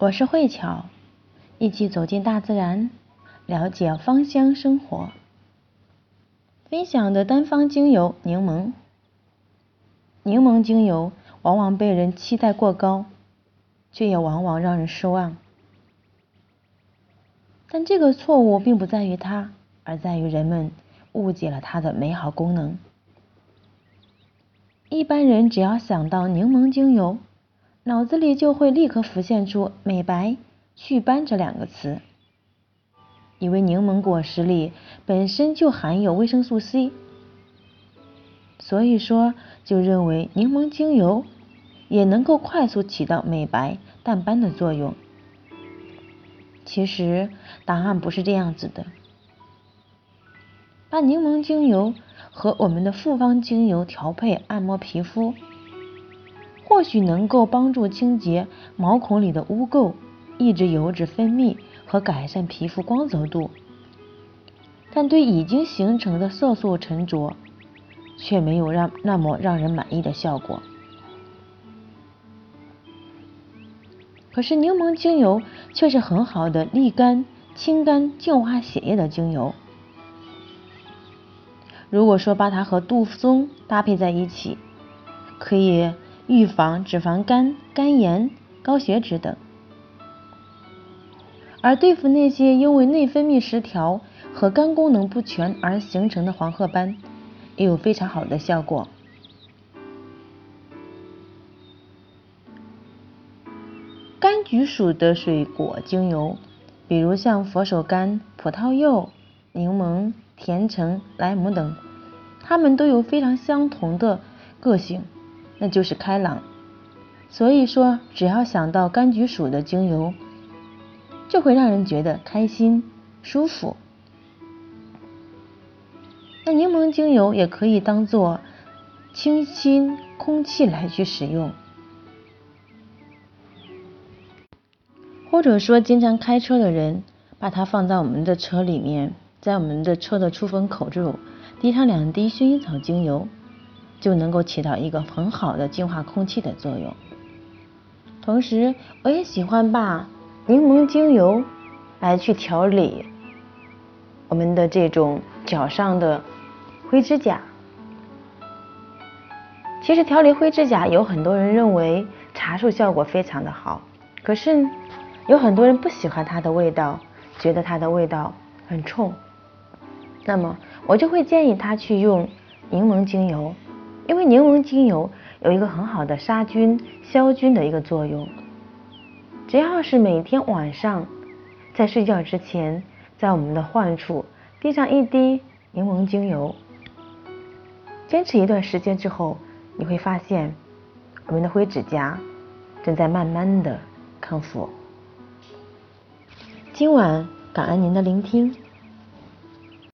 我是慧巧，一起走进大自然，了解芳香生活。分享的单方精油柠檬，柠檬精油往往被人期待过高，却也往往让人失望。但这个错误并不在于它，而在于人们误解了它的美好功能。一般人只要想到柠檬精油，脑子里就会立刻浮现出“美白、祛斑”这两个词，以为柠檬果实里本身就含有维生素 C，所以说就认为柠檬精油也能够快速起到美白、淡斑的作用。其实答案不是这样子的，把柠檬精油和我们的复方精油调配按摩皮肤。或许能够帮助清洁毛孔里的污垢，抑制油脂分泌和改善皮肤光泽度，但对已经形成的色素沉着却没有让那么让人满意的效果。可是柠檬精油却是很好的利肝、清肝、净化血液的精油。如果说把它和杜松搭配在一起，可以。预防脂肪肝、肝炎、高血脂等，而对付那些因为内分泌失调和肝功能不全而形成的黄褐斑，也有非常好的效果。柑橘属的水果精油，比如像佛手柑、葡萄柚、柠檬、甜橙、莱姆等，它们都有非常相同的个性。那就是开朗，所以说只要想到柑橘属的精油，就会让人觉得开心舒服。那柠檬精油也可以当做清新空气来去使用，或者说经常开车的人，把它放在我们的车里面，在我们的车的出风口处滴上两滴薰衣草精油。就能够起到一个很好的净化空气的作用。同时，我也喜欢把柠檬精油来去调理我们的这种脚上的灰指甲。其实调理灰指甲，有很多人认为茶树效果非常的好，可是有很多人不喜欢它的味道，觉得它的味道很冲。那么，我就会建议他去用柠檬精油。因为柠檬精油有一个很好的杀菌消菌的一个作用，只要是每天晚上在睡觉之前，在我们的患处滴上一滴柠檬精油，坚持一段时间之后，你会发现我们的灰指甲正在慢慢的康复。今晚感恩您的聆听。